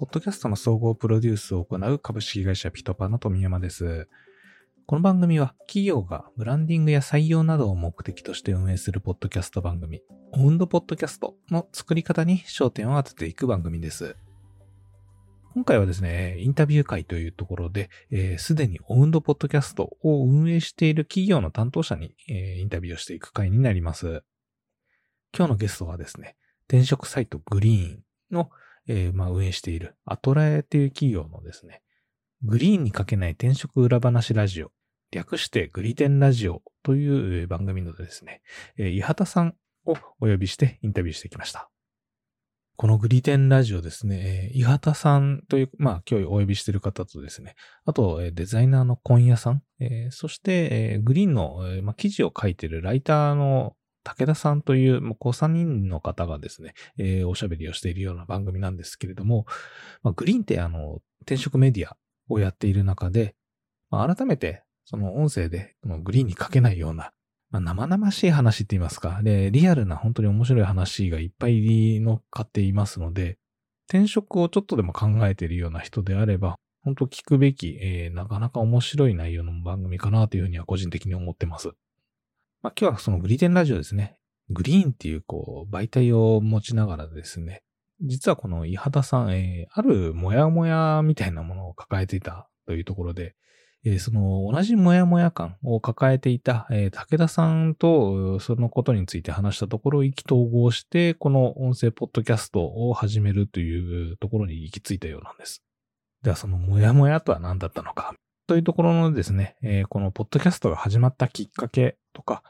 ポッドキャストの総合プロデュースを行う株式会社ピトパの富山です。この番組は企業がブランディングや採用などを目的として運営するポッドキャスト番組、オウンドポッドキャストの作り方に焦点を当てていく番組です。今回はですね、インタビュー会というところで、す、で、にオウンドポッドキャストを運営している企業の担当者に、えー、インタビューをしていく会になります。今日のゲストはですね、転職サイトグリーンの、えー、まあ、運営しているアトラエという企業のですね、グリーンにかけない転職裏話ラジオ略してグリテンラジオという番組のですね、伊畑さんをお呼びしてインタビューしてきました。このグリテンラジオですね、伊畑さんという、まあ今日お呼びしている方とですね、あとデザイナーの今夜さん、えそしてえグリーンの、まあ、記事を書いているライターの武田さんという、もうこう3人の方がですね、えー、おしゃべりをしているような番組なんですけれども、まあ、グリーンってあの、転職メディアをやっている中で、まあ、改めてその音声で、グリーンに書けないような、まあ、生々しい話って言いますか、で、リアルな本当に面白い話がいっぱい乗っかっていますので、転職をちょっとでも考えているような人であれば、本当聞くべき、えー、なかなか面白い内容の番組かなというふうには個人的に思ってます。まあ、今日はそのグリテンラジオですね。グリーンっていうこう媒体を持ちながらですね、実はこの伊畑さん、えー、あるモヤモヤみたいなものを抱えていたというところで、えー、その同じモヤモヤ感を抱えていた、えー、武田さんとそのことについて話したところを意気投合して、この音声ポッドキャストを始めるというところに行き着いたようなんです。ではそのモヤモヤとは何だったのかというところのですね、えー、このポッドキャストが始まったきっかけとか、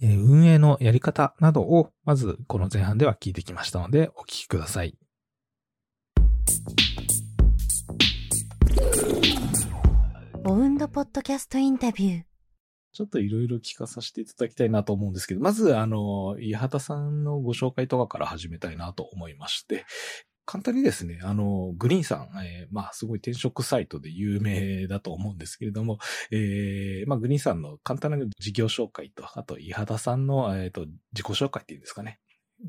えー、運営のやり方などをまずこの前半では聞いてきましたのでお聞きください。ボウンドポッドキャストインタビュー。ちょっといろいろ聞かさせていただきたいなと思うんですけど、まず、あの、伊畑さんのご紹介とかから始めたいなと思いまして、簡単にですね、あの、グリーンさん、えー、まあ、すごい転職サイトで有名だと思うんですけれども、えー、まあ、グリーンさんの簡単な事業紹介と、あと、伊畑さんの、えっ、ー、と、自己紹介っていうんですかね。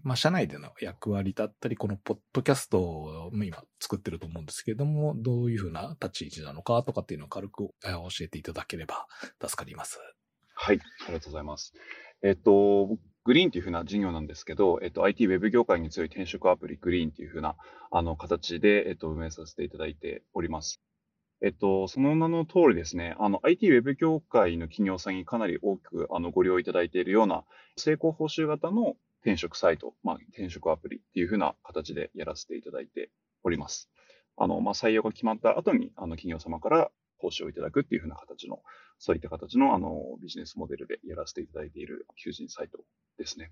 まあ、社内での役割だったり、このポッドキャストを今作ってると思うんですけれども、どういうふうな立ち位置なのかとかっていうのを軽く教えていただければ助かります。はい、ありがとうございます。えっと、グリーンというふうな事業なんですけど、えっと、IT ウェブ業界に強い転職アプリグリーンというふうな、あの、形で、えっと、運営させていただいております。えっと、その名の通りですね、あの、IT ウェブ業界の企業さんにかなり多く、あの、ご利用いただいているような、成功報酬型の転職サイト、まあ、転職アプリっていうふうな形でやらせていただいております。あの、まあ、採用が決まった後に、あの、企業様から報酬をいただくっていうふうな形の、そういった形の、あの、ビジネスモデルでやらせていただいている求人サイトですね。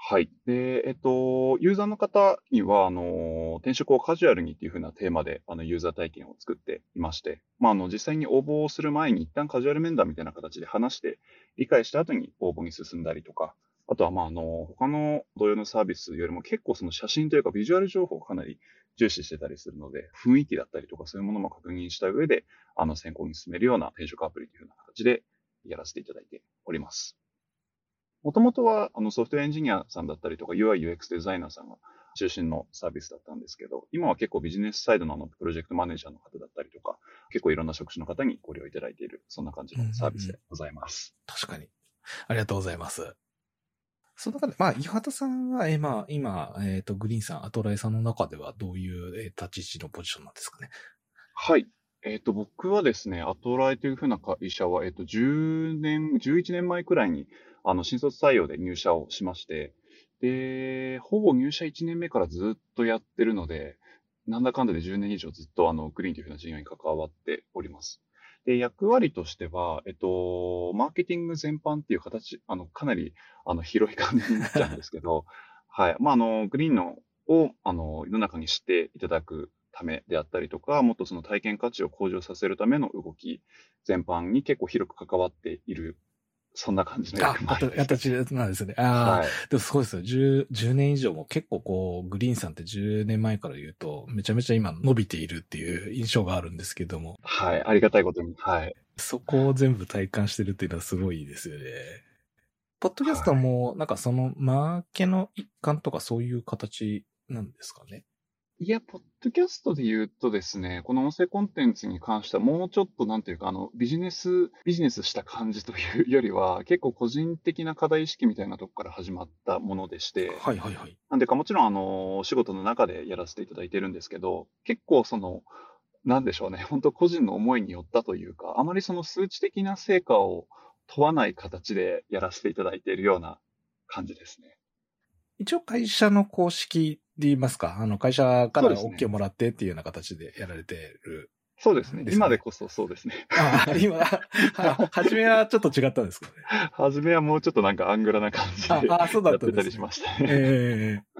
はい。で、えっと、ユーザーの方には、あの、転職をカジュアルにっていうふうなテーマで、あの、ユーザー体験を作っていまして、まあ、あの、実際に応募をする前に一旦カジュアル面談みたいな形で話して、理解した後に応募に進んだりとか、あとは、まあ、あの、他の同様のサービスよりも結構その写真というかビジュアル情報をかなり重視してたりするので、雰囲気だったりとかそういうものも確認した上で、あの、選考に進めるような転職アプリというような形でやらせていただいております。もともとは、あの、ソフトウェアエンジニアさんだったりとか、UI、UX デザイナーさんが中心のサービスだったんですけど、今は結構ビジネスサイドのあの、プロジェクトマネージャーの方だったりとか、結構いろんな職種の方にご利用いただいている、そんな感じのサービスでございます。うんうん、確かに。ありがとうございます。その中で、まあ、岩畑さんは、えー、まあ、今、えっ、ー、と、グリーンさん、アトラエさんの中ではどういう、えー、立ち位置のポジションなんですかね？はい。えっ、ー、と、僕はですね、アトラエというふうな会社は、えっ、と、10年、11年前くらいに、あの、新卒採用で入社をしまして、で、ほぼ入社1年目からずっとやってるので、なんだかんだで10年以上ずっとあの、グリーンというふうな事業に関わっております。で、役割としては、えっと、マーケティング全般っていう形、あの、かなり、あの、広い感じになっちゃうんですけど、はい。まあ、あの、グリーンのを、あの、世の中に知っていただくためであったりとか、もっとその体験価値を向上させるための動き全般に結構広く関わっているそんな感じの役割形なんですね。ああ、はい、でもそうですよ。10、10年以上も結構こう、グリーンさんって10年前から言うと、めちゃめちゃ今伸びているっていう印象があるんですけども。はい。ありがたいことに。はい。そこを全部体感してるっていうのはすごいですよね。ポッドキャストも、なんかその、マーケの一環とかそういう形なんですかね。いや、ポッドキャストで言うとですね、この音声コンテンツに関してはもうちょっとなんていうか、あの、ビジネス、ビジネスした感じというよりは、結構個人的な課題意識みたいなとこから始まったものでして、はいはいはい。なんでかもちろんあの、お仕事の中でやらせていただいてるんですけど、結構その、なんでしょうね、本当個人の思いによったというか、あまりその数値的な成果を問わない形でやらせていただいているような感じですね。一応会社の公式で言いますか、あの会社から OK もらってっていうような形でやられてる。そうですね。今でこそそうですね。ああ、今、は初めはちょっと違ったんですかね？初めはもうちょっとなんかアングラな感じでああ、そうだやっんです、ね。ったてたりしましたね。ええ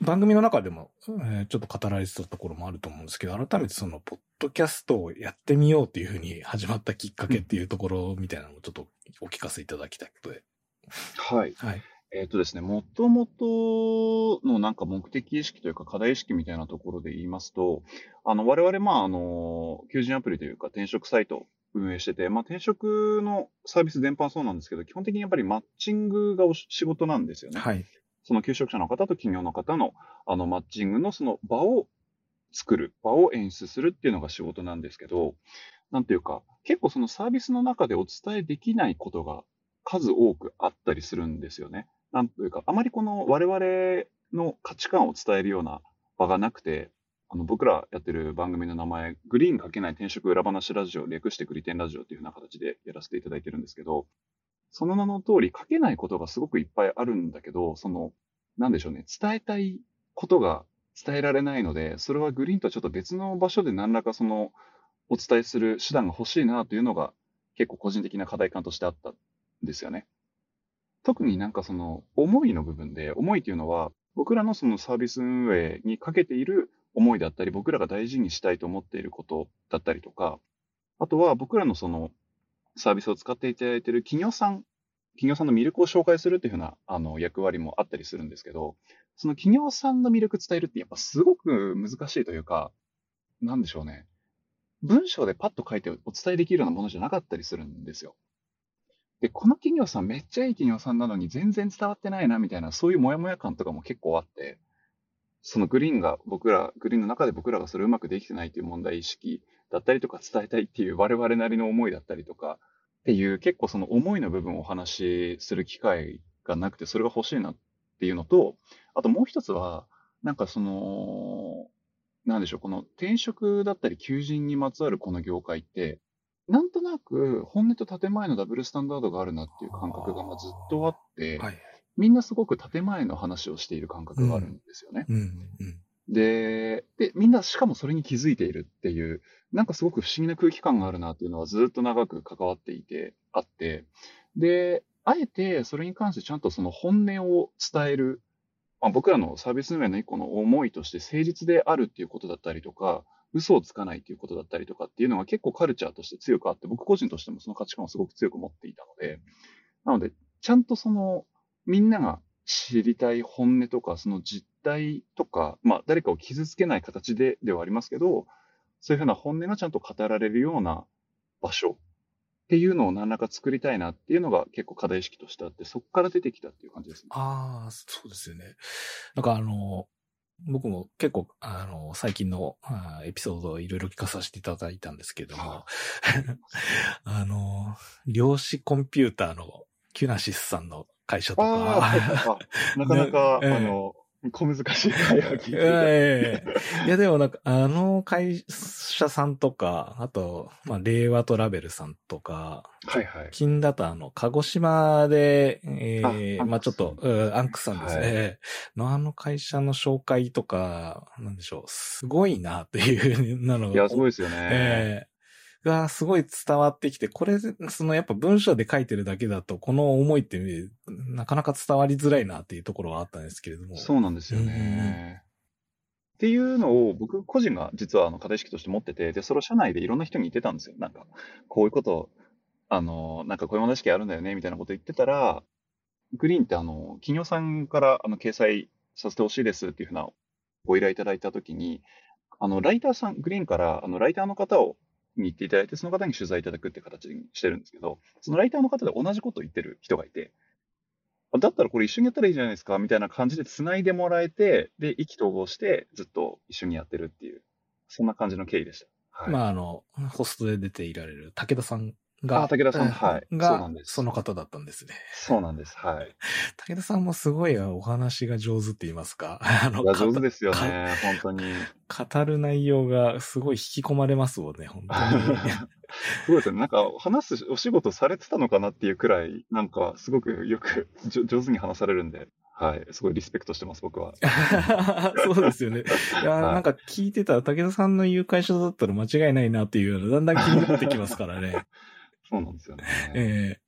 番組の中でも、えーちょっと語られてたところもあると思うんですけど、改めてその、ポッドキャストをやってみようっていうふうに始まったきっかけっていうところみたいなのをちょっとお聞かせいただきたい。はい。はい。えっ、とですね、もともとのなんか目的意識というか課題意識みたいなところで言いますと、あの、我々、まあ、あの、求人アプリというか転職サイトを運営してて、まあ、転職のサービス全般そうなんですけど、基本的にやっぱりマッチングがお仕事なんですよね。はい。その求職者の方と企業の方のあのマッチングのその場を作る、場を演出するっていうのが仕事なんですけど、なんていうか、結構そのサービスの中でお伝えできないことが数多くあったりするんですよね。なんというか、あまりこの我々の価値観を伝えるような場がなくて、あの僕らやってる番組の名前、グリーンかけない転職裏話ラジオ、略してグリテンラジオっていうような形でやらせていただいてるんですけど、その名の通り書けないことがすごくいっぱいあるんだけど、その、なんでしょうね、伝えたいことが伝えられないので、それはグリーンとはちょっと別の場所で何らかその、お伝えする手段が欲しいなというのが結構個人的な課題感としてあったですよね。特になんかその思いの部分で、思いというのは僕らのそのサービス運営にかけている思いだったり、僕らが大事にしたいと思っていることだったりとか、あとは僕らのそのサービスを使っていただいている企業さん、企業さんの魅力を紹介するというふうなあの役割もあったりするんですけど、その企業さんの魅力伝えるってやっぱすごく難しいというか、なんでしょうね。文章でパッと書いてお伝えできるようなものじゃなかったりするんですよ。で、この企業さんめっちゃいい企業さんなのに全然伝わってないなみたいな、そういうモヤモヤ感とかも結構あって、そのグリーンが僕ら、グリーンの中で僕らがそれうまくできてないという問題意識だったりとか伝えたいっていう我々なりの思いだったりとかっていう結構その思いの部分をお話しする機会がなくてそれが欲しいなっていうのと、あともう一つは、なんかその、なんでしょう、この転職だったり求人にまつわるこの業界って、なんとなく本音と建前のダブルスタンダードがあるなっていう感覚がまあずっとあって、はい。みんなすごく建前の話をしている感覚があるんですよね。うん、うん。でで、みんなしかもそれに気づいているっていう、なんかすごく不思議な空気感があるなっていうのはずっと長く関わっていて、あって、で、あえてそれに関してちゃんとその本音を伝える、まあ、僕らのサービス運営の一個の思いとして誠実であるっていうことだったりとか、嘘をつかないっていうことだったりとかっていうのが結構カルチャーとして強くあって、僕個人としてもその価値観をすごく強く持っていたので、なので、ちゃんとその、みんなが知りたい本音とか、その実態とか、まあ、誰かを傷つけない形でではありますけど、そういうふうな本音がちゃんと語られるような場所っていうのを何らか作りたいなっていうのが結構課題意識としてあって、そこから出てきたっていう感じですね。ああ、そうですよね。なんかあの、僕も結構、あの、最近のエピソードをいろいろ聞かさせていただいたんですけれども、あの、量子コンピューターのキュナシスさんの会社とか、あなかなか、あの、小難しい会話を聞いて いいや、でもなんか、あの会社さんとか、あと、まあ、令和トラベルさんとか、はいはい。近だとあの、鹿児島で、ええあまあちょっと、うんアンクさんです。ね。はい。ええ。のあの会社の紹介とか、なんでしょう、すごいなっていうなのいや、すごいですよね。ええがすごい伝わってきて、これ、そのやっぱ文章で書いてるだけだと、この思いってなかなか伝わりづらいなっていうところはあったんですけれども。そうなんですよね。っていうのを僕個人が実はあの課題意識として持ってて、で、それを社内でいろんな人に言ってたんですよ。なんか、こういうことを、あの、なんかこういう問題意識あるんだよね、みたいなこと言ってたら、グリーンってあの、企業さんからあの掲載させてほしいですっていうふうなご依頼いただいたときに、あの、ライターさん、グリーンからあの、ライターの方をに行っていただいて、その方に取材いただくって形にしてるんですけど、そのライターの方で同じことを言ってる人がいて、だったらこれ一緒にやったらいいじゃないですか、みたいな感じでつないでもらえて、で、意気投合してずっと一緒にやってるっていう、そんな感じの経緯でした。はい。まあ、あの、ホストで出ていられる武田さんが、あ武田さんうんはいがその方だったんですね。そうなんです。はい。武田さんもすごいお話が上手って言いますか？あの上手ですよかね、本当に。語る内容がすごい引き込まれますもんね、本当に。そうですね。なんか、話すお仕事されてたのかなっていうくらい、なんか、すごくよく上手に話されるんで、はい。すごいリスペクトしてます、僕は。そうですよね。いや、はいなんか聞いてたら武田さんの言う会社だったら間違いないなっていうのだんだん気になってきますからね。そうなんですよね。ええ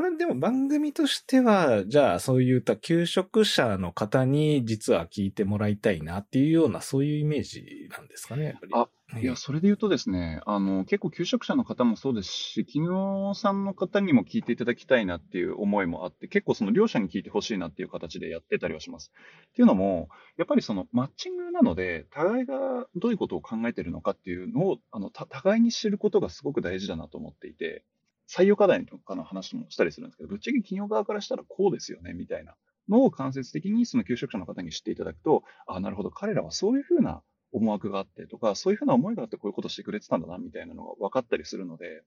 これでも番組としては、じゃあそういった求職者の方に実は聞いてもらいたいなっていうようなそういうイメージなんですかね、やっぱり。あええいや、それで言うとですね、あの、結構求職者の方もそうですし、企業さんの方にも聞いていただきたいなっていう思いもあって、結構その両者に聞いてほしいなっていう形でやってたりはします。っていうのも、やっぱりそのマッチングなので、互いがどういうことを考えてるのかっていうのを、あの、た互いに知ることがすごく大事だなと思っていて、採用課題とかの話もしたりするんですけど、ぶっちゃけ企業側からしたらこうですよね、みたいなのを間接的にその求職者の方に知っていただくと、あなるほど、彼らはそういうふうな思惑があってとか、そういうふうな思いがあってこういうことしてくれてたんだな、みたいなのが分かったりするので、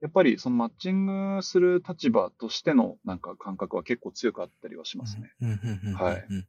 やっぱりそのマッチングする立場としてのなんか感覚は結構強くあったりはしますね。うんうんうんうんはいうん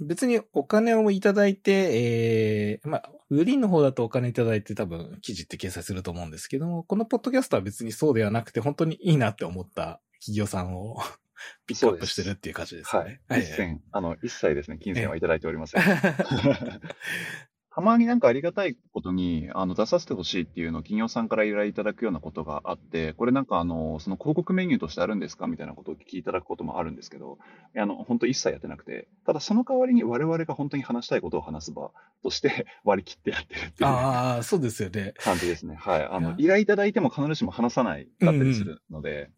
別にお金をいただいて、えー、まあ、売りの方だとお金いただいて多分記事って掲載すると思うんですけども、このポッドキャストは別にそうではなくて、本当にいいなって思った企業さんを ピックアップしてるっていう感じですはねい。。一銭、あの、一切ですね、金銭はいただいておりません。え たまになんかありがたいことに、あの、出させてほしいっていうのを企業さんから依頼いただくようなことがあって、これなんかあの、その広告メニューとしてあるんですかみたいなことを聞きいただくこともあるんですけど、あの、本当一切やってなくて、ただその代わりに我々が本当に話したいことを話す場として 割り切ってやってるっていうああ、そうですよね。感じですね。はい。あの依頼いただいても必ずしも話さないかったりするので、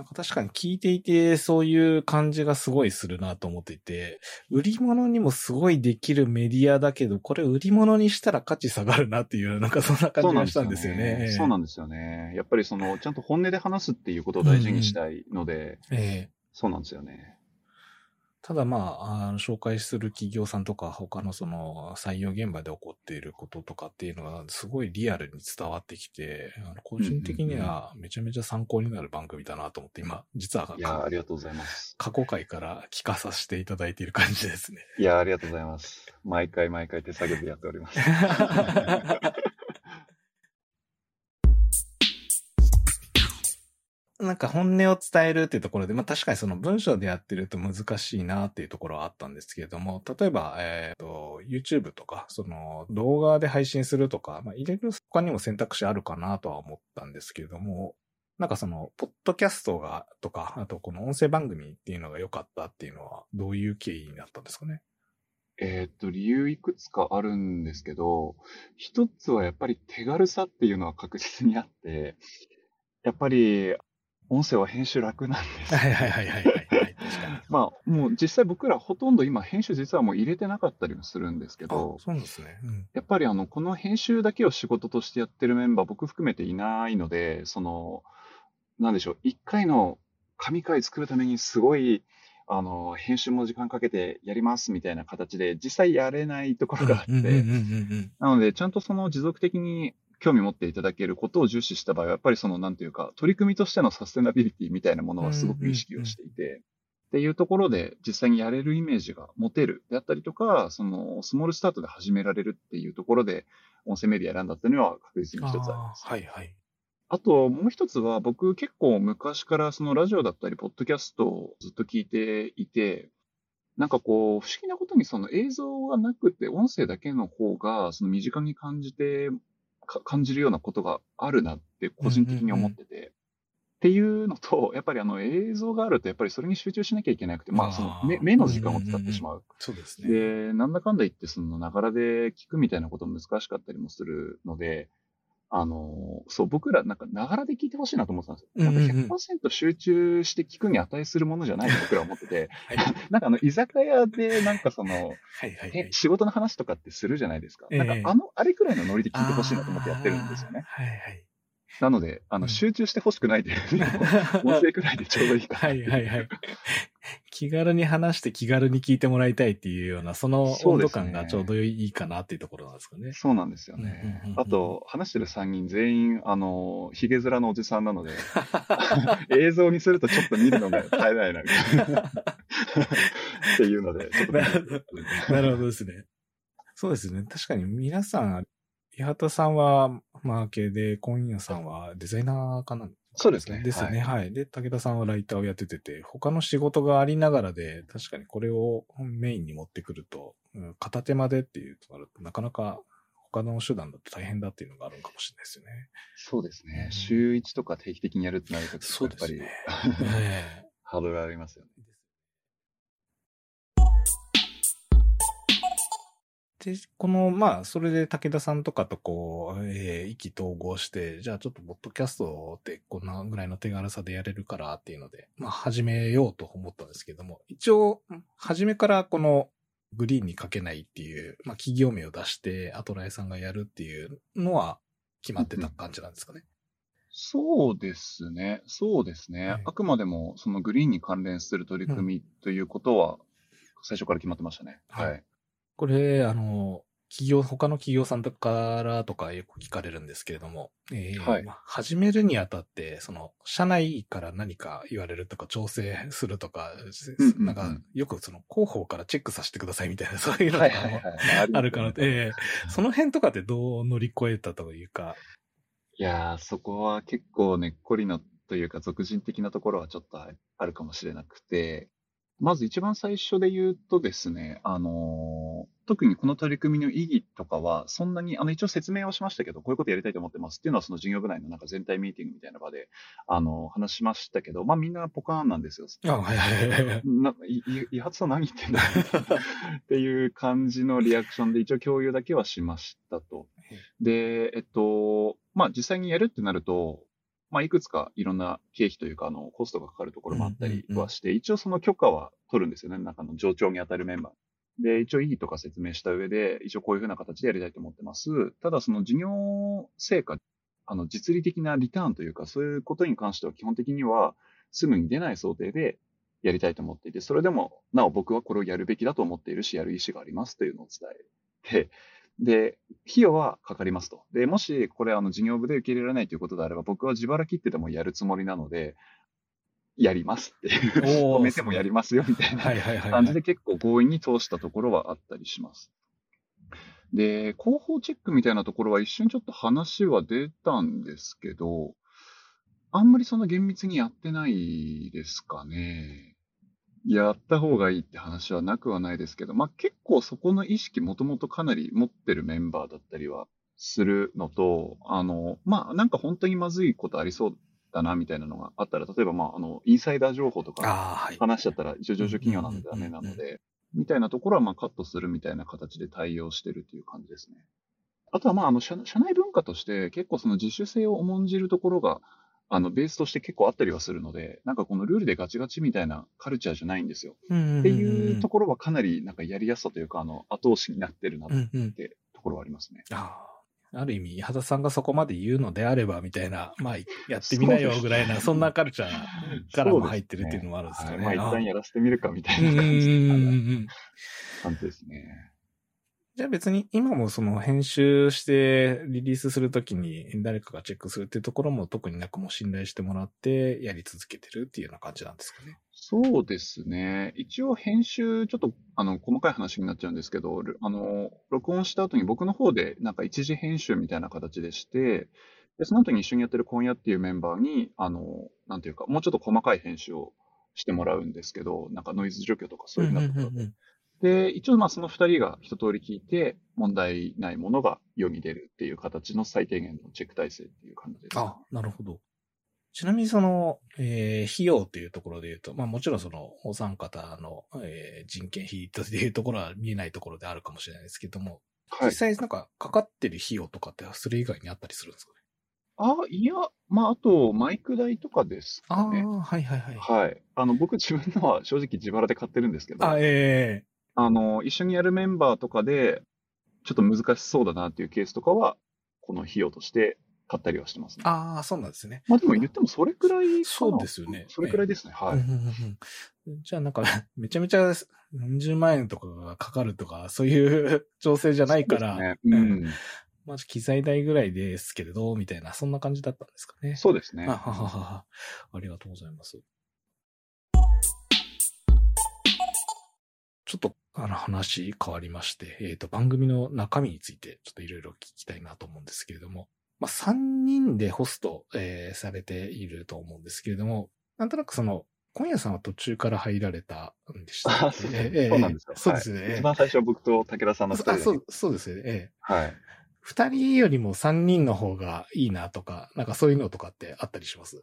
なんか確かに聞いていて、そういう感じがすごいするなと思っていて、売り物にもすごいできるメディアだけど、これ売り物にしたら価値下がるなっていう、なんかそんな感じがしたんですよね。そうなんですよね。やっぱりその、ちゃんと本音で話すっていうことを大事にしたいので、ええそうなんですよね。ただまあ、あの紹介する企業さんとか、他のその採用現場で起こっていることとかっていうのが、すごいリアルに伝わってきて、あの個人的にはめちゃめちゃ参考になる番組だなと思って、今、実はいやありがとうございます。過去回から聞かさせていただいている感じですね。いやー、ありがとうございます。毎回毎回手作業でやっております。なんか本音を伝えるっていうところで、まあ確かにその文章でやってると難しいなっていうところはあったんですけれども、例えば、えっ、と、YouTube とか、その動画で配信するとか、まあ入れる他にも選択肢あるかなとは思ったんですけれども、なんかその、ポッドキャストが、とか、あとこの音声番組っていうのが良かったっていうのは、どういう経緯になったんですかね？えーっと、理由いくつかあるんですけど、一つはやっぱり手軽さっていうのは確実にあって、やっぱり音声は編集楽なんです。はいはいはいはいはい。まあ、もう実際僕らほとんど今編集実はもう入れてなかったりもするんですけあど、そうですね。うん。やっぱりあの、この編集だけを仕事としてやってるメンバー僕含めていないので、その、なんでしょう、一回の神回作るためにすごい、あの、編集も時間かけてやりますみたいな形で、実際やれないところがあって、なので、ちゃんとその持続的に興味持っていただけることを重視した場合は、やっぱりその、なんていうか、取り組みとしてのサステナビリティみたいなものはすごく意識をしていて、っていうところで実際にやれるイメージが持てるであったりとか、その、スモールスタートで始められるっていうところで、音声メディア選んだっていうのは確実に一つあります。はいはい。あと、もう一つは、僕結構昔からそのラジオだったり、ポッドキャストをずっと聞いていて、なんかこう、不思議なことにその映像がなくて、音声だけの方が、その身近に感じて、か感じるようなことがあるなって個人的に思ってて、っていうのと、やっぱりあの映像があると、やっぱりそれに集中しなきゃいけなくて、まあその目目の時間を使ってしまう。そうですね。で、なんだかんだ言って、その、ながらで聞くみたいなこと難しかったりもするので、あの、そう、僕ら、なんか、ながらで聞いてほしいなと思ってたんですよ。なんかうんうんうん100%集中して聞くに値するものじゃないと 僕らは思ってて、はいなんかあの、居酒屋で、なんかその、はいはいはえい。仕事の話とかってするじゃないですか。ええなんか、あの、あれくらいのノリで聞いてほしいなと思ってやってるんですよね。はいはい。なので、あの、うん集中してほしくないという、音声くらいでちょうどいいかなはいはいはい。気軽に話して気軽に聞いてもらいたいっていうような、その温度感がちょうどいいかなっていうところなんですかね。そうなんですよ。ねあと、話してる3人全員、あの、ヒゲ面のおじさんなので、映像にするとちょっと見るのが耐えないな。っていうので、ちょっと。なるほどなるほどですね。そうですね。確かに皆さん、八幡さんはマーケで、今夜さんはデザイナーかなそうですね。ですよね、はい。で、武田さんはライターをやっててて、他の仕事がありながらで、確かにこれをメインに持ってくると、うん片手間でっていうとなると、なかなか他の手段だと大変だっていうのがあるのかもしれないですよね。そうですねう。ん週1とか定期的にやるってなると、やっぱり、ね。ええ ハードルがありますよね。で、この、まあ、それで武田さんとかとこう、えー意気投合して、じゃあちょっとポッドキャストってこんなぐらいの手軽さでやれるからっていうので、まあ、始めようと思ったんですけども、一応、初めからこのグリーンにかけないっていう、まあ、企業名を出して、アトラエさんがやるっていうのは決まってた感じなんですかね。そうですね。そうですね。はいあくまでも、そのグリーンに関連する取り組みということは、最初から決まってましたね。はいはい。これ、あの、企業、他の企業さんとからとかよく聞かれるんですけれども、えーはい。まあ始めるにあたって、その、社内から何か言われるとか、調整するとか、うんうんうん。なんか、よくその、広報からチェックさせてくださいみたいな、そういうのとかもあるかなと、えー その辺とかってどう乗り越えたというか、いやー、そこは結構ねっこりのというか、俗人的なところはちょっとあるかもしれなくて、まず一番最初で言うとですね、あの特にこの取り組みの意義とかは、そんなに、あの、一応説明はしましたけど、こういうことやりたいと思ってますっていうのは、その事業部内のなんか全体ミーティングみたいな場で、あの、話しましたけど、まあみんなポカーンなんですよ。あ、はいはいはい。な、い、い、いはつさん何言ってんだっていう感じのリアクションで一応共有だけはしましたと。で、えっと、まあ実際にやるってなると、まあいくつかいろんな経費というか、あの、コストがかかるところもあったりはして、一応その許可は取るんですよね。中の上長に当たるメンバー。で、一応意義とか説明した上で、一応こういうふうな形でやりたいと思ってます。ただその事業成果、あの、実利的なリターンというか、そういうことに関しては基本的には、すぐに出ない想定でやりたいと思っていて、それでも、なお僕はこれをやるべきだと思っているし、やる意思がありますというのを伝えて、で、費用はかかりますと。で、もしこれあの事業部で受け入れられないということであれば、僕は自腹切ってでもやるつもりなので、やりますっていう、止めてもやりますよみたいな感じで結構強引に通したところはあったりします。で、広報チェックみたいなところは一瞬ちょっと話は出たんですけど、あんまりその厳密にやってないですかね。やった方がいいって話はなくはないですけど、まあ結構そこの意識もともとかなり持ってるメンバーだったりはするのと、あの、まあなんか本当にまずいことありそうだなみたいなのがあったら、例えばまああの、インサイダー情報とか。話しちゃったら一応上場企業なのでダメなので、みたいなところはまあカットするみたいな形で対応してるっていう感じですね。あとはまああの社社内文化として結構その自主性を重んじるところがあのベースとして結構あったりはするので、なんかこのルールでガチガチみたいなカルチャーじゃないんですよ。っっていうところはかなりなんかやりやすさというかあの後押しになってるなっうんうん。てところはありますね。ああ。ある意味、八幡さんがそこまで言うのであれば、みたいな、まあ、やってみなよぐらいな、そんなカルチャーからも入ってるっていうのもあるんですかね。はいまあ一旦やらせてみるかみたうんうんいな感じうんうん感じですね。じゃあ別に今もその編集してリリースするときに誰かがチェックするっていうところも特になくもう信頼してもらってやり続けてるっていうような感じなんですかね。そうですね。一応編集、ちょっとあの細かい話になっちゃうんですけど、るあの、録音した後に僕の方でなんか一時編集みたいな形でして、でその後に一緒にやってる今夜っていうメンバーに、あの、なんていうか、もうちょっと細かい編集をしてもらうんですけど、なんかノイズ除去とかそういうふうなところで。で、一応まあその二人が一通り聞いて、問題ないものが世に出るっていう形の最低限のチェック体制っていう感じです。あ、なるほど。ちなみにその、えー費用っていうところで言うと、まあもちろんその、お三方の、えー人件費というところは見えないところであるかもしれないですけども、はい実。際なんかかかってる費用とかってそれ以外にあったりするんですかね？あ、いや、まああと、マイク代とかですああ、かね。はいはいはい。はい。あの、僕自分のは正直自腹で買ってるんですけど、あ、ええあの、一緒にやるメンバーとかで、ちょっと難しそうだなっていうケースとかは、この費用として買ったりはしてますね。ああ、そうなんですね。まあでも言ってもそれくらいそうですよねそれくらいですね。はい。じゃあなんか、めちゃめちゃ何十万円とかがかかるとか、そういう 調整じゃないから、ね。うん。まあ機材代ぐらいですけれど、みたいな、そんな感じだったんですかね。そうですね。あははははありがとうございます。ちょっと、あの話変わりまして、えっ、と、番組の中身についてちょっといろいろ聞きたいなと思うんですけれども、まあ、3人でホスト、えーされていると思うんですけれども、なんとなくその、今夜さんは途中から入られたんでしたあそうそうなんですよ。そうですよね。はい一番最初僕と武田さんの二人で。あそう、そうですよね。ええはい。二人よりも三人の方がいいなとか、なんかそういうのとかってあったりします？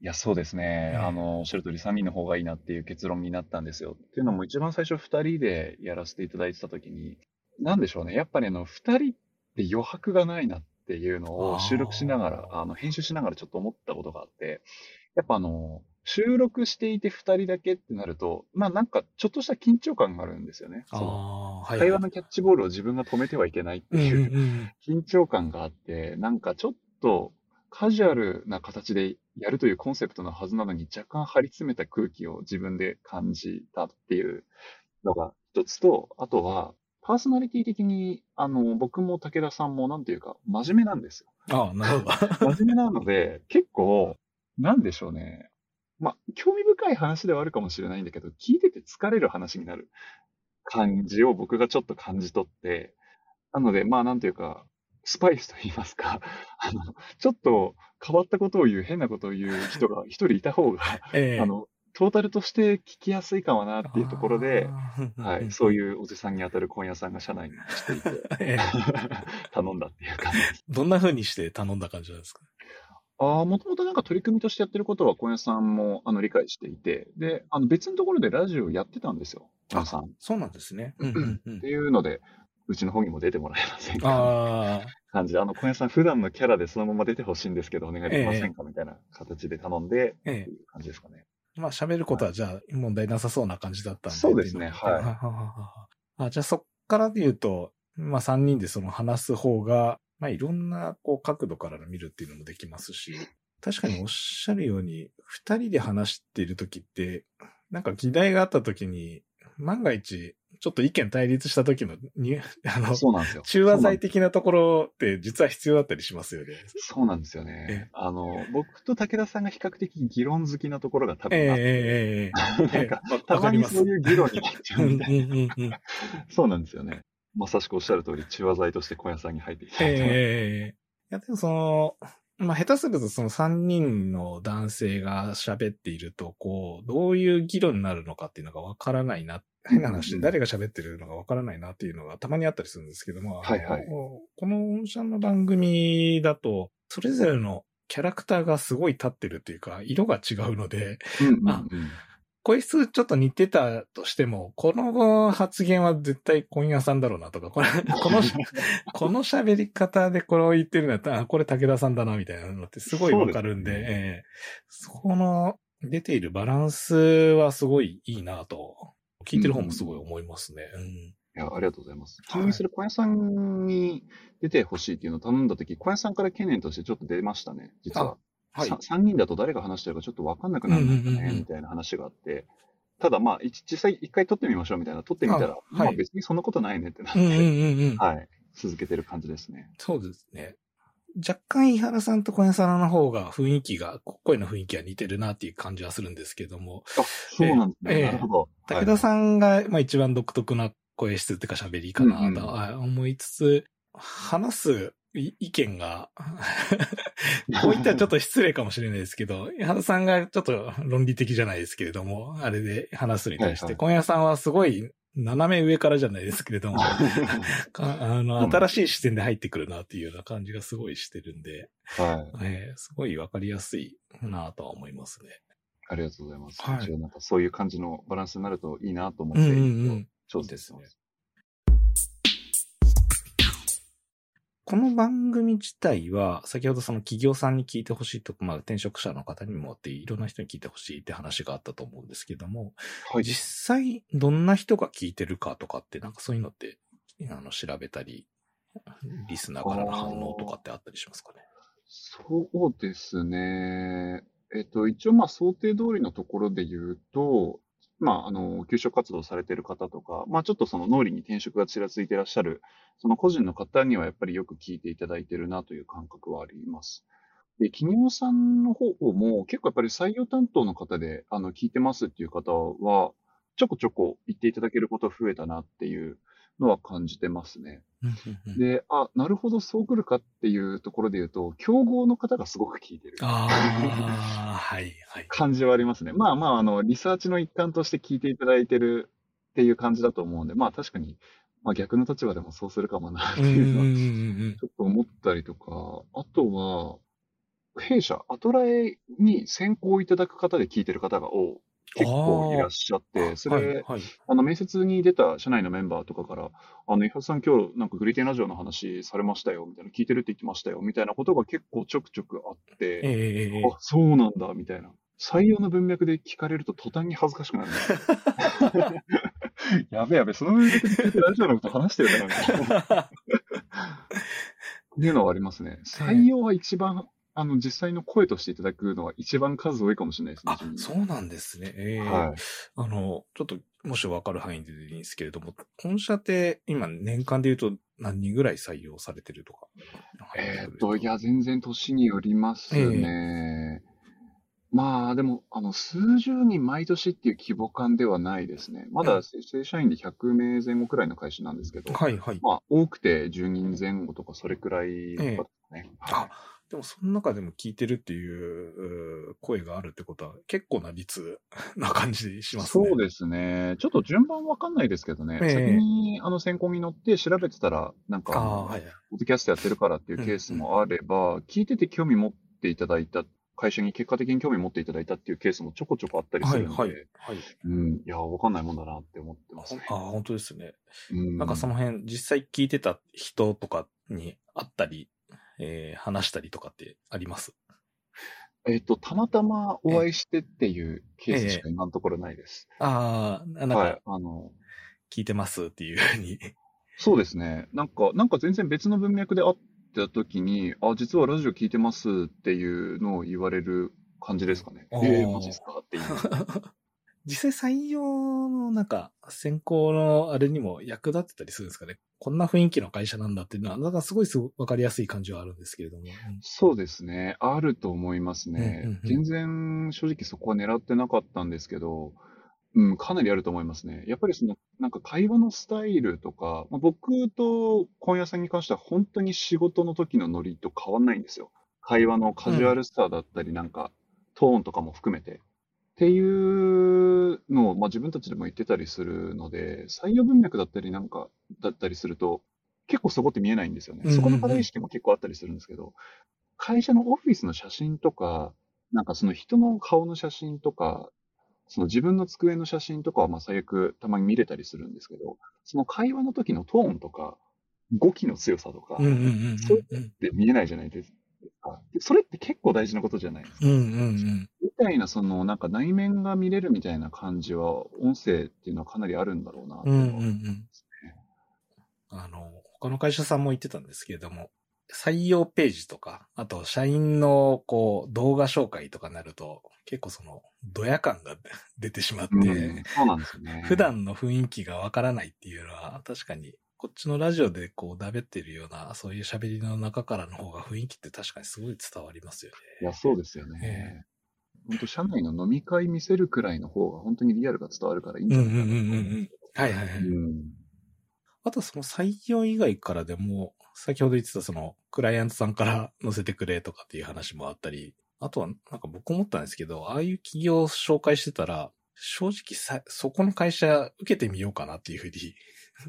いや、そうですね。ええあの、おっしゃる通り3人の方がいいなっていう結論になったんですよ。っていうのも一番最初2人でやらせていただいてた時に、なんでしょうね。やっぱりあの、2人って余白がないなっていうのを収録しながら、あの、編集しながらちょっと思ったことがあって、やっぱあの、収録していて2人だけってなると、まあなんかちょっとした緊張感があるんですよね。そのああ、はい、会話のキャッチボールを自分が止めてはいけないってうんうんいううん。緊張感があって、なんかちょっとカジュアルな形でやるというコンセプトのはずなのに若干張り詰めた空気を自分で感じたっていうのが一つと、あとはパーソナリティ的に、あの、僕も武田さんもなんていうか真面目なんですよ。ああ、なるほど。真面目なので、結構、なんでしょうね。まあ、興味深い話ではあるかもしれないんだけど、聞いてて疲れる話になる感じを僕がちょっと感じ取って、なので、まあ、なんていうか、スパイスと言いますか、あの、ちょっと変わったことを言う、変なことを言う人が 一人いた方が、ええ。あの、トータルとして聞きやすいかもなっていうところで、はい、そういうおじさんに当たる今夜さんが社内にしていて、ええ。頼んだっていう感じです。どんな風にして頼んだ感じなんですか？ああ、もともとなんか取り組みとしてやってることは小屋さんもあの理解していて、で、あの別のところでラジオやってたんですよ、小屋さん。っそうなんですね。うん。うんうんていうので、うちの方にも出てもらえませんか？ああ、感じで、あの小屋さん普段のキャラでそのまま出てほしいんですけど、お願いできませんか？みたいな形で頼んで、ってええいう感じですかね。まあ喋ることはじゃあ問題なさそうな感じだったんで。そうですね。はい。あじゃあそっからで言うと、まあ3人でその話す方が、まあいろんなこう角度から見るっていうのもできますし、確かにおっしゃるように、二人で話している時って、なんか議題があった時に、万が一、ちょっと意見対立した時のに、あの、そうなんですよ。中和剤的なところって実は必要だったりしますよね。そうなんですよえね。あの、僕と武田さんが比較的議論好きなところが多分あって、たまにそういう議論になっちゃううんみたいな。そうなんですよね。まさしくおっしゃる通り、中和剤として小屋さんに入っていただ。ええいや、でもその、まあ、下手するとその3人の男性が喋っていると、こう、どういう議論になるのかっていうのがわからないな。変な話でうん。誰が喋ってるのかわからないなっていうのがたまにあったりするんですけども、はいはい。この御社の番組だと、それぞれのキャラクターがすごい立ってるっていうか、色が違うので、うんうんうん。あ声質ちょっと似てたとしても、この発言は絶対今夜さんだろうなとか、これ、この、この喋り方でこれを言ってるんだったら、あこれ武田さんだな、みたいなのってすごいわかるんで、そうですええ。そこの出ているバランスはすごいいいなと、聞いてる方もすごい思いますね。うんいや、ありがとうございます。はいちなみにそれ、小屋さんに出てほしいっていうのを頼んだとき、小屋さんから懸念としてちょっと出ましたね、実は。はい。さ3人だと誰が話してるかちょっと分かんなくなるんだよね、みたいな話があって。ただまあ、一実際一回撮ってみましょうみたいな、撮ってみたら、あはいまあ別にそんなことないねってなって、うんうんうんうん。はい、続けてる感じですね。そうですね。若干井原さんと小屋さんの方が雰囲気が、声の雰囲気が似てるなっていう感じはするんですけども、あ、そうなんですね。ええなるほど。武田さんが、まあ一番独特な声質っていうか喋りかなうんうんとは思いつつ、話すい意見が、こう言ったらちょっと失礼かもしれないですけど、井原さんがちょっと論理的じゃないですけれども、あれで話すに対して、はいはい今夜さんはすごい斜め上からじゃないですけれども、かあの、うん新しい視点で入ってくるなっていうような感じがすごいしてるんで、はい。えーすごいわかりやすいなとは思いますね。ありがとうございます。はいなんかそういう感じのバランスになるといいなと思って、うんうんうん。調整してまこの番組自体は、先ほどその企業さんに聞いてほしいとか、まあ転職者の方にもっていろんな人に聞いてほしいって話があったと思うんですけども、はい。実際どんな人が聞いてるかとかって、なんかそういうのって、あの、調べたり、リスナーからの反応とかってあったりしますかね？そうですね。えっと、一応、まあ、想定通りのところで言うと、まあ、あの、求職活動されている方とか、まあ、ちょっとその脳裏に転職がちらついていらっしゃる、その個人の方にはやっぱりよく聞いていただいているなという感覚はあります。で、企業さんの方も結構やっぱり採用担当の方で、あの、聞いてますっていう方は、ちょこちょこ言っていただけること増えたなっていうのは感じてますね。で、あ、なるほど、そう来るかっていうところで言うと、競合の方がすごく聞いてる。ああ、はい、はい。感じはありますね。まあまあ、あの、リサーチの一環として聞いていただいてるっていう感じだと思うんで、まあ確かに、まあ逆の立場でもそうするかもなっていうのは、ちょっと思ったりとか、あとは、弊社、アトラエに先行いただく方で聞いてる方が多結構いらっしゃって、それ、はい、はい。あの、面接に出た社内のメンバーとかから、あの、伊橋さん今日なんかグリテンラジオの話されましたよ、みたいな、聞いてるって言ってましたよ、みたいなことが結構ちょくちょくあって、ええあ、そうなんだ、みたいな。採用の文脈で聞かれると途端に恥ずかしくなる、ね。やべやべ、その文脈で聞いてラジオのこと話してるかな、みたいな。っていうのはありますね。採用は一番、あの、実際の声としていただくのは一番数多いかもしれないですね。あ、そうなんですね。ええはい。あの、ちょっと、もしわかる範囲でいいんですけれども、本社って今年間で言うと何人ぐらい採用されてるとか。えーっと、いや、全然年によりますね。まあ、でも、あの、数十人毎年っていう規模感ではないですね。まだ正社員で100名前後くらいの会社なんですけど、はいはい。まあ、多くて10人前後とか、それくらいとかですね。あ、でもその中でも聞いてるっていうう声があるってことは結構な率 な感じしますね。そうですね。ちょっと順番わかんないですけどね。ええ先にあの選考に乗って調べてたら、なんか、ああ、はい。ポッドキャストやってるからっていうケースもあれば、聞いてて興味持っていただいた、会社に結果的に興味持っていただいたっていうケースもちょこちょこあったりすはい、るので、はい、はい。うん、いや、わかんないもんだなって思ってますね。ああ、本当ですね。うん、なんかその辺、実際聞いてた人とかに会ったり、えー話したりとかってあります？えっ、と、たまたまお会いしてっていうケースしか今のところないです。ああ、なんはいか、。あの、聞いてますっていうふうに。そうですね。なんか、なんか全然別の文脈で会った時に、あ、実はラジオ聞いてますっていうのを言われる感じですかね。ええマジですかっていう。実際採用のなんか選考のあれにも役立ってたりするんですかね。こんな雰囲気の会社なんだっていうのは、なんかすごいすごわかりやすい感じはあるんですけれども。そうですね。あると思いますね。うんうんうん全然正直そこは狙ってなかったんですけど、うん、かなりあると思いますね。やっぱりその、なんか会話のスタイルとか、まあ、僕と今夜さんに関しては本当に仕事の時のノリと変わんないんですよ。会話のカジュアルさだったり、なんか、トーンとかも含めて。っていうのを、まあ、自分たちでも言ってたりするので、採用文脈だったりなんか、だったりすると、結構そこって見えないんですよね。そこの課題意識も結構あったりするんですけど、会社のオフィスの写真とか、なんかその人の顔の写真とか、その自分の机の写真とかはまあ最悪たまに見れたりするんですけど、その会話の時のトーンとか、語気の強さとか、うんうんうんうんそうって見えないじゃないですか。でそれって結構大事なことじゃないですか。うんうんうんみたいな、そのなんか内面が見れるみたいな感じは、音声っていうのはかなりあるんだろうなってうんうんうんあの、他の会社さんも言ってたんですけれども、採用ページとか、あと社員のこう動画紹介とかになると、結構そのドヤ感が 出てしまって、うんそうなんですよね。普段の雰囲気がわからないっていうのは、確かに、こっちのラジオでこう、だべってるような、そういう喋りの中からの方が雰囲気って確かにすごい伝わりますよね。いや、そうですよね。本当社内の飲み会見せるくらいの方が本当にリアルが伝わるからいいんじゃないかなと思うんですけど。はいはいはい。うんあとその採用以外からでも、先ほど言ってたその、クライアントさんから載せてくれとかっていう話もあったり、あとはなんか僕思ったんですけど、ああいう企業を紹介してたら、正直さ、そこの会社受けてみようかなっていうふうに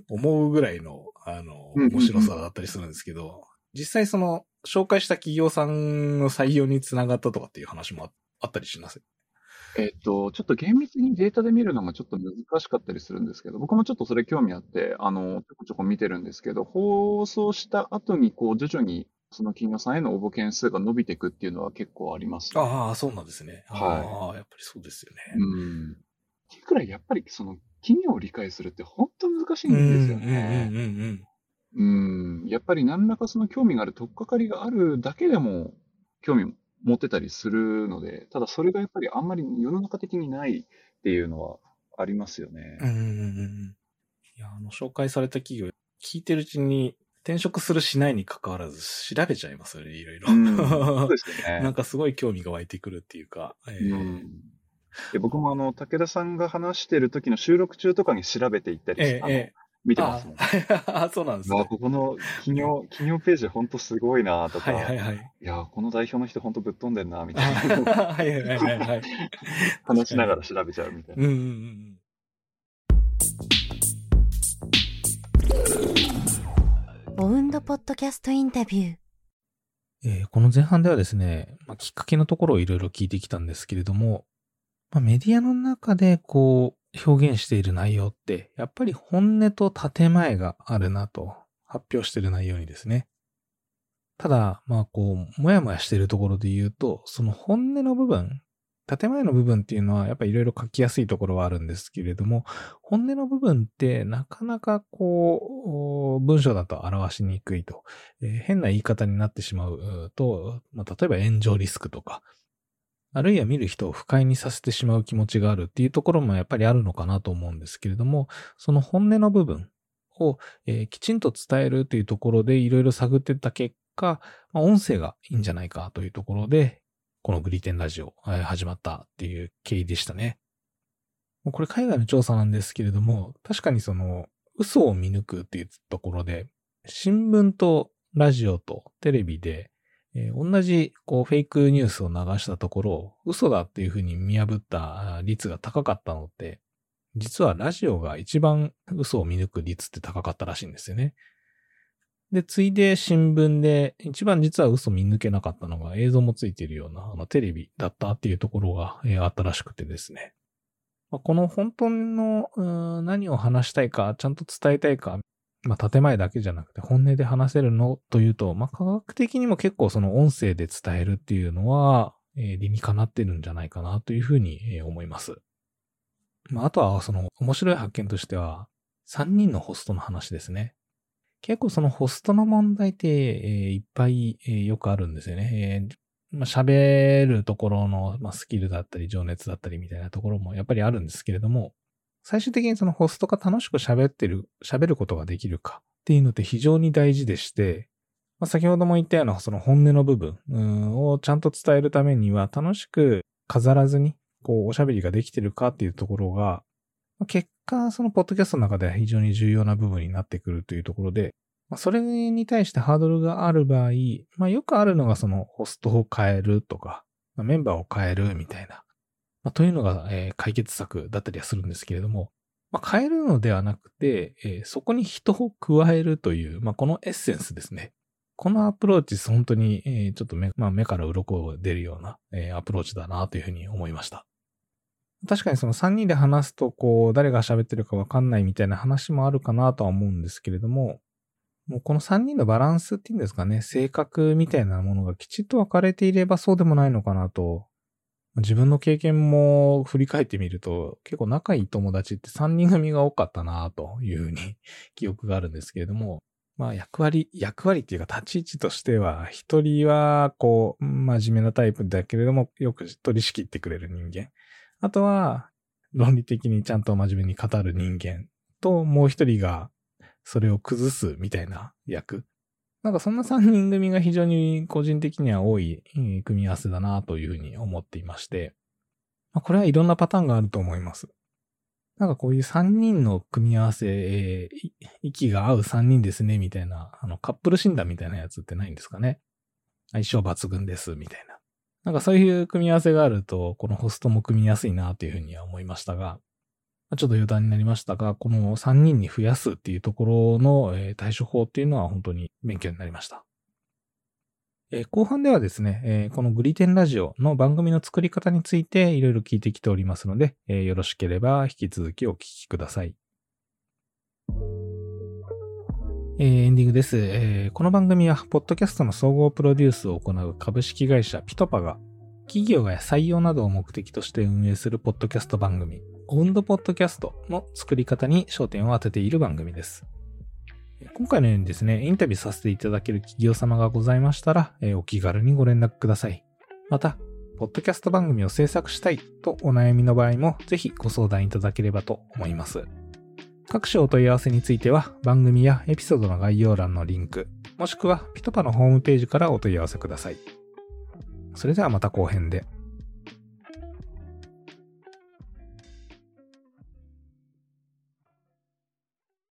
思うぐらいの、あの、うんうんうん面白さだったりするんですけど、実際その、紹介した企業さんの採用につながったとかっていう話もああったりします？えっと、ちょっと厳密にデータで見るのがちょっと難しかったりするんですけど、僕もちょっとそれ興味あって、あの、ちょこちょこ見てるんですけど、放送した後に、こう、徐々に、その企業さんへの応募件数が伸びていくっていうのは結構あります、ね。ああ、そうなんですね。はいああ、やっぱりそうですよね。うん。っていうくらい、やっぱり、その、企業を理解するって本当難しいんですよね。うんうんうんうん。うん。やっぱり何らかその興味がある取っかかりがあるだけでも、興味持ってたりするので、ただそれがやっぱりあんまり世の中的にないっていうのはありますよね。うんうんうん。いや、あの、紹介された企業、聞いてるうちに転職するしないに関わらず調べちゃいますよね、いろいろ。うんそうですよね。なんかすごい興味が湧いてくるっていうか。えーうんで僕もあの、武田さんが話してる時の収録中とかに調べていったりして、あのええ見てますもん。ああ、そうなんですあね。ここの企業、企業ページ本当すごいなとか、はいはいはい。いや、この代表の人本当ぶっ飛んでんな、みた はいいなはいはいはい。話しながら調べちゃうみたいな。うんうんうん。オウンドポッドキャストインタビュー。えーこの前半ではですね、まあ、きっかけのところをいろいろ聞いてきたんですけれども、まあ、メディアの中でこう表現している内容って、やっぱり本音と建前があるなと発表している内容にですね。ただ、まあこう、もやもやしているところで言うと、その本音の部分、建前の部分っていうのはやっぱりいろいろ書きやすいところはあるんですけれども、本音の部分ってなかなかこう、文章だと表しにくいと。えー変な言い方になってしまうと、まあ、例えば炎上リスクとか、あるいは見る人を不快にさせてしまう気持ちがあるっていうところもやっぱりあるのかなと思うんですけれども、その本音の部分を、えーきちんと伝えるというところでいろいろ探ってった結果、まあ、音声がいいんじゃないかというところで、このグリテンラジオ、始まったっていう経緯でしたね。これ海外の調査なんですけれども、確かにその嘘を見抜くっていうところで、新聞とラジオとテレビで、えー同じこうフェイクニュースを流したところ、嘘だっていうふうに見破った率が高かったのって、実はラジオが一番嘘を見抜く率って高かったらしいんですよね。で、ついで新聞で、一番実は嘘見抜けなかったのが映像もついているようなあのテレビだったっていうところが、えーあったらしくてですね。まあこの本当のうー何を話したいか、ちゃんと伝えたいか、まあ、建前だけじゃなくて本音で話せるのというと、まあ、科学的にも結構その音声で伝えるっていうのは、えー理にかなってるんじゃないかなというふうにえ思います。まあ、あとはその面白い発見としては、3人のホストの話ですね。結構そのホストの問題って、えーいっぱい、えーよくあるんですよね。えーまあ、喋るところの、まあ、スキルだったり情熱だったりみたいなところもやっぱりあるんですけれども、最終的にそのホストが楽しく喋ってる、喋ることができるかっていうのって非常に大事でして、まあ、先ほども言ったようなその本音の部分をちゃんと伝えるためには楽しく飾らずにこうおしゃべりができてるかっていうところが、まあ結果そのポッドキャストの中では非常に重要な部分になってくるというところで、まあ、それに対してハードルがある場合、まあ、よくあるのがそのホストを変えるとか、まあメンバーを変えるみたいな、まあ、というのが、えー解決策だったりはするんですけれども、まあ、変えるのではなくて、えーそこに人を加えるという、まあ、このエッセンスですね。このアプローチ、本当に、えーちょっと目,、まあ、目から鱗が出るような、えアプローチだなというふうに思いました。確かにその3人で話すと、こう、誰が喋ってるかわかんないみたいな話もあるかなとは思うんですけれども、もうこの3人のバランスっていうんですかね、性格みたいなものがきちっと分かれていればそうでもないのかなと、自分の経験も振り返ってみると、結構仲いい友達って3人組が多かったなというふうに 記憶があるんですけれども、まあ役割、役割っていうか立ち位置としては、一人はこう、真面目なタイプだけれども、よく取り仕切ってくれる人間。あとは、論理的にちゃんと真面目に語る人間と、もう一人がそれを崩すみたいな役。なんかそんな3人組が非常に個人的には多い組み合わせだなというふうに思っていまして、まあこれはいろんなパターンがあると思います。なんかこういう3人の組み合わせ、えー息が合う3人ですね、みたいな、あのカップル診断みたいなやつってないんですかね。相性抜群です、みたいな。なんかそういう組み合わせがあると、このホストも組みやすいなというふうには思いましたが、ちょっと余談になりましたが、この3人に増やすっていうところの対処法っていうのは本当に勉強になりました。後半ではですね、このグリテンラジオの番組の作り方についていろいろ聞いてきておりますので、よろしければ引き続きお聞きください。えーエンディングです、この番組は、ポッドキャストの総合プロデュースを行う株式会社ピトパが、企業が採用などを目的として運営するポッドキャスト番組、オウンドポッドキャストの作り方に焦点を当てている番組です。今回のようにですね、インタビューさせていただける企業様がございましたら、えお気軽にご連絡ください。また、ポッドキャスト番組を制作したいとお悩みの場合もぜひご相談いただければと思います。各種お問い合わせについては番組やエピソードの概要欄のリンク、もしくはピトパのホームページからお問い合わせください。それではまた後編で。